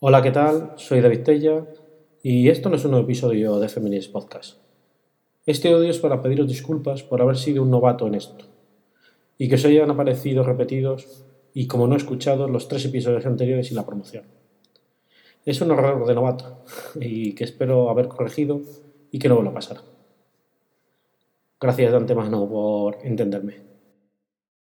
Hola, ¿qué tal? Soy David Tella y esto no es un nuevo episodio de Feminist Podcast. Este audio es para pediros disculpas por haber sido un novato en esto y que os hayan aparecido repetidos y como no he escuchado los tres episodios anteriores y la promoción. Es un error de novato y que espero haber corregido y que no vuelva a pasar. Gracias de antemano por entenderme.